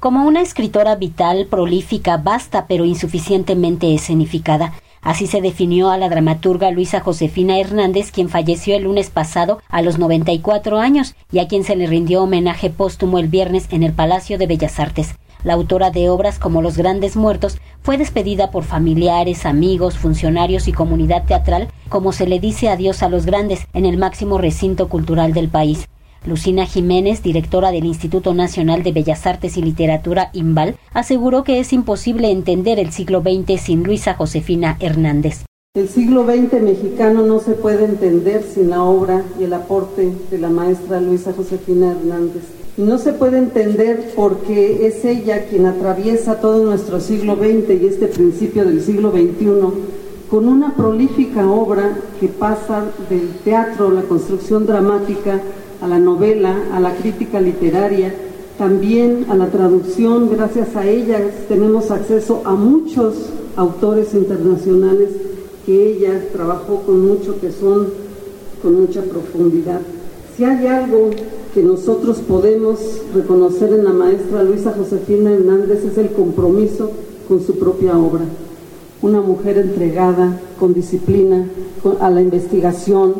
como una escritora vital, prolífica, vasta pero insuficientemente escenificada. Así se definió a la dramaturga Luisa Josefina Hernández, quien falleció el lunes pasado a los 94 años y a quien se le rindió homenaje póstumo el viernes en el Palacio de Bellas Artes. La autora de obras como Los Grandes Muertos fue despedida por familiares, amigos, funcionarios y comunidad teatral, como se le dice adiós a los grandes en el máximo recinto cultural del país. Lucina Jiménez, directora del Instituto Nacional de Bellas Artes y Literatura IMBAL, aseguró que es imposible entender el siglo XX sin Luisa Josefina Hernández. El siglo XX mexicano no se puede entender sin la obra y el aporte de la maestra Luisa Josefina Hernández. Y no se puede entender porque es ella quien atraviesa todo nuestro siglo XX y este principio del siglo XXI con una prolífica obra que pasa del teatro, la construcción dramática, a la novela, a la crítica literaria, también a la traducción. Gracias a ella tenemos acceso a muchos autores internacionales que ella trabajó con mucho tesón, con mucha profundidad. Si hay algo que nosotros podemos reconocer en la maestra Luisa Josefina Hernández es el compromiso con su propia obra. Una mujer entregada, con disciplina, a la investigación,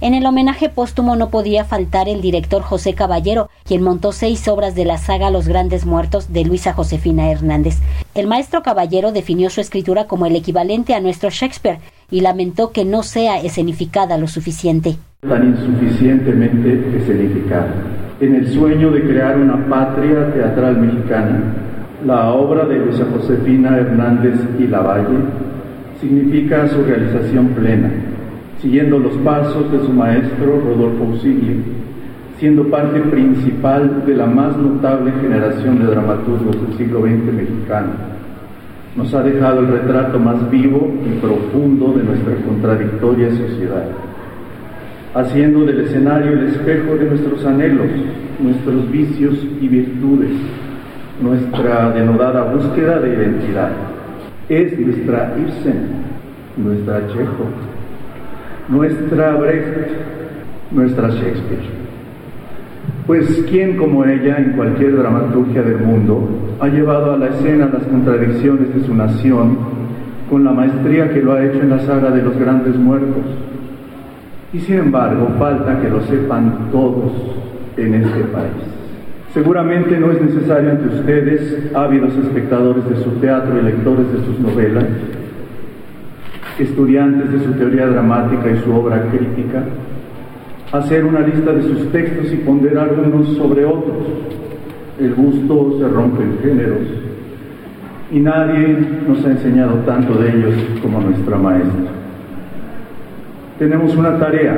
en el homenaje póstumo no podía faltar el director José Caballero, quien montó seis obras de la saga Los Grandes Muertos de Luisa Josefina Hernández. El maestro Caballero definió su escritura como el equivalente a nuestro Shakespeare y lamentó que no sea escenificada lo suficiente. Tan insuficientemente escenificada. En el sueño de crear una patria teatral mexicana, la obra de Luisa Josefina Hernández y Lavalle significa su realización plena siguiendo los pasos de su maestro Rodolfo Usigli, siendo parte principal de la más notable generación de dramaturgos del siglo XX mexicano. Nos ha dejado el retrato más vivo y profundo de nuestra contradictoria sociedad, haciendo del escenario el espejo de nuestros anhelos, nuestros vicios y virtudes, nuestra denodada búsqueda de identidad. Es nuestra Ibsen, nuestra Chekhov, nuestra Brecht, nuestra Shakespeare. Pues quién como ella en cualquier dramaturgia del mundo ha llevado a la escena las contradicciones de su nación con la maestría que lo ha hecho en la saga de los grandes muertos. Y sin embargo, falta que lo sepan todos en este país. Seguramente no es necesario ante ustedes, ávidos espectadores de su teatro y lectores de sus novelas, estudiantes de su teoría dramática y su obra crítica, hacer una lista de sus textos y ponderar unos sobre otros. El gusto se rompe en géneros y nadie nos ha enseñado tanto de ellos como nuestra maestra. Tenemos una tarea,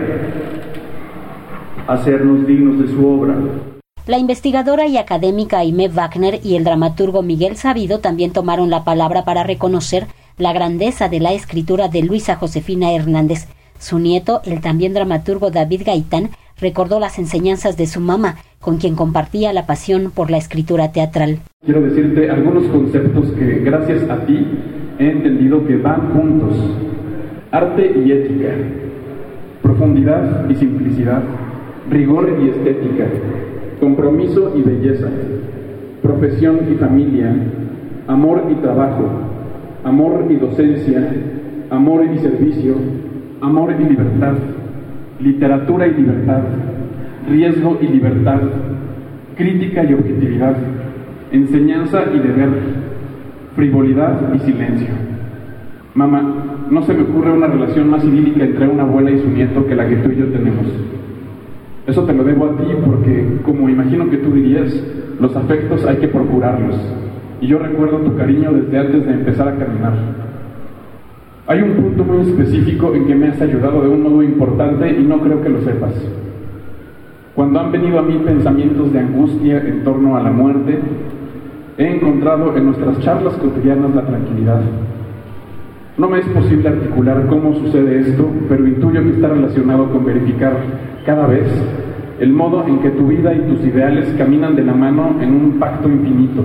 hacernos dignos de su obra. La investigadora y académica Aimee Wagner y el dramaturgo Miguel Sabido también tomaron la palabra para reconocer la grandeza de la escritura de Luisa Josefina Hernández. Su nieto, el también dramaturgo David Gaitán, recordó las enseñanzas de su mamá, con quien compartía la pasión por la escritura teatral. Quiero decirte algunos conceptos que gracias a ti he entendido que van juntos. Arte y ética, profundidad y simplicidad, rigor y estética, compromiso y belleza, profesión y familia, amor y trabajo, amor y docencia, amor y servicio, amor y libertad, literatura y libertad, riesgo y libertad, crítica y objetividad, enseñanza y deber, frivolidad y silencio. Mamá, no se me ocurre una relación más idílica entre una abuela y su nieto que la que tú y yo tenemos. Eso te lo debo a ti porque, como imagino que tú dirías, los afectos hay que procurarlos y yo recuerdo tu cariño desde antes de empezar a caminar. Hay un punto muy específico en que me has ayudado de un modo importante y no creo que lo sepas. Cuando han venido a mí pensamientos de angustia en torno a la muerte, he encontrado en nuestras charlas cotidianas la tranquilidad. No me es posible articular cómo sucede esto, pero intuyo que está relacionado con verificar cada vez el modo en que tu vida y tus ideales caminan de la mano en un pacto infinito.